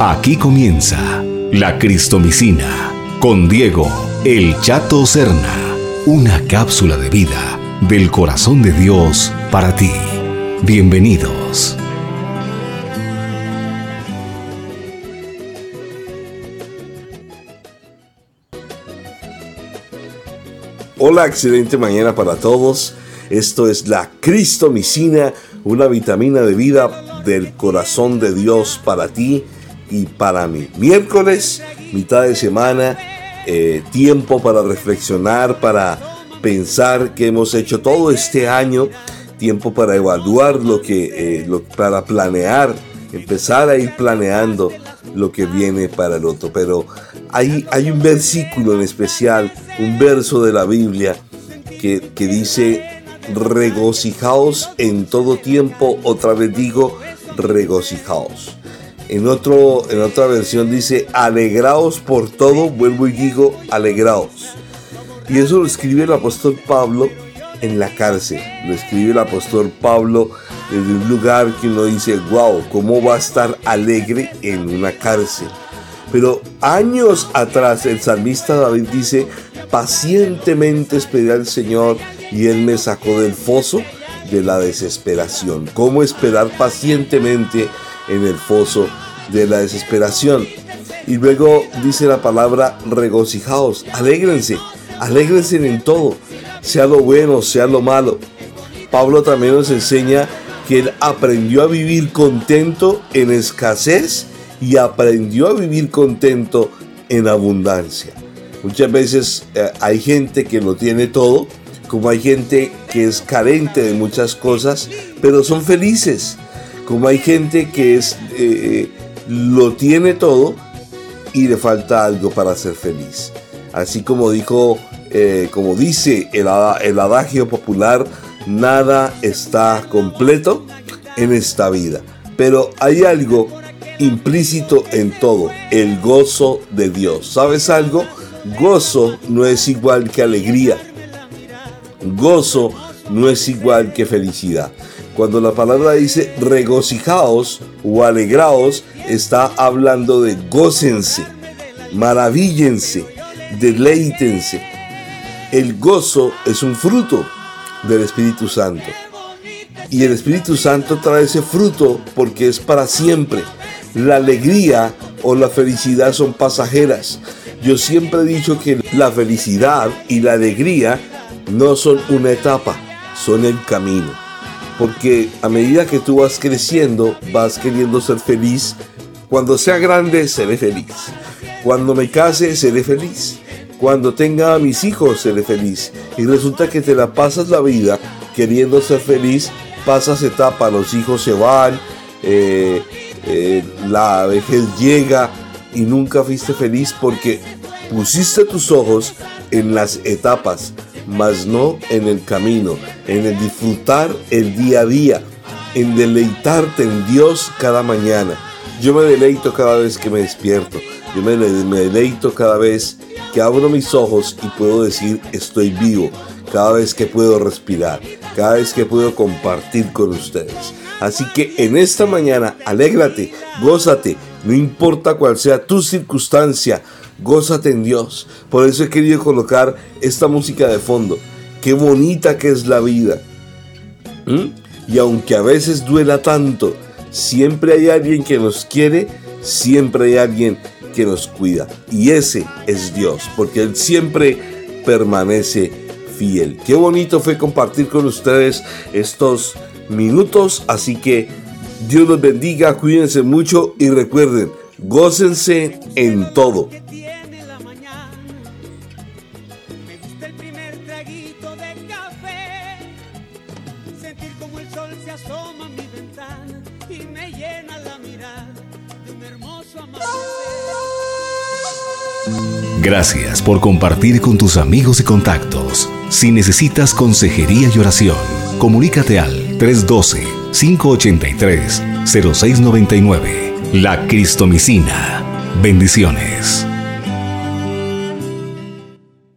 Aquí comienza la Cristomicina con Diego El Chato Serna, una cápsula de vida del corazón de Dios para ti. Bienvenidos. Hola, excelente mañana para todos. Esto es la Cristomicina, una vitamina de vida del corazón de Dios para ti y para mí. Miércoles, mitad de semana, eh, tiempo para reflexionar, para pensar que hemos hecho todo este año, tiempo para evaluar lo que, eh, para planear, empezar a ir planeando lo que viene para el otro. Pero hay, hay un versículo en especial, un verso de la Biblia que, que dice, regocijaos en todo tiempo, otra vez digo, regocijaos. En, otro, en otra versión dice, alegraos por todo, vuelvo y digo, alegraos. Y eso lo escribe el apóstol Pablo en la cárcel. Lo escribe el apóstol Pablo desde un lugar que uno dice, wow, ¿cómo va a estar alegre en una cárcel? Pero años atrás el salmista David dice, pacientemente esperé al Señor y Él me sacó del foso de la desesperación. ¿Cómo esperar pacientemente en el foso de la desesperación. Y luego dice la palabra regocijaos, alégrense, alégrense en todo, sea lo bueno, sea lo malo. Pablo también nos enseña que él aprendió a vivir contento en escasez y aprendió a vivir contento en abundancia. Muchas veces eh, hay gente que lo tiene todo, como hay gente que es carente de muchas cosas, pero son felices. Como hay gente que es eh, lo tiene todo y le falta algo para ser feliz. Así como dijo, eh, como dice el, el adagio popular, nada está completo en esta vida. Pero hay algo implícito en todo, el gozo de Dios. ¿Sabes algo? Gozo no es igual que alegría. Gozo no es igual que felicidad. Cuando la palabra dice regocijaos o alegraos, está hablando de gócense, maravíllense, deleítense. El gozo es un fruto del Espíritu Santo. Y el Espíritu Santo trae ese fruto porque es para siempre. La alegría o la felicidad son pasajeras. Yo siempre he dicho que la felicidad y la alegría no son una etapa, son el camino. Porque a medida que tú vas creciendo, vas queriendo ser feliz. Cuando sea grande, seré feliz. Cuando me case, seré feliz. Cuando tenga a mis hijos, seré feliz. Y resulta que te la pasas la vida queriendo ser feliz, pasas etapa, los hijos se van, eh, eh, la vejez llega y nunca fuiste feliz porque pusiste tus ojos en las etapas, mas no en el camino, en el disfrutar el día a día, en deleitarte en Dios cada mañana. Yo me deleito cada vez que me despierto, yo me, deleito cada vez que abro mis ojos y puedo decir estoy vivo, cada vez que puedo respirar, cada vez que puedo compartir con ustedes. Así que en esta mañana, alégrate, gózate, no importa cuál sea tu circunstancia, gózate en Dios. Por eso he querido colocar esta música de fondo. Qué bonita que es la vida. ¿Mm? Y aunque a veces duela tanto, siempre hay alguien que nos quiere, siempre hay alguien que nos cuida. Y ese es Dios, porque Él siempre permanece fiel. Qué bonito fue compartir con ustedes estos minutos, así que Dios los bendiga, cuídense mucho y recuerden, gócense en todo. Gracias por compartir con tus amigos y contactos. Si necesitas consejería y oración, comunícate al 312-583-0699. La Cristomicina. Bendiciones.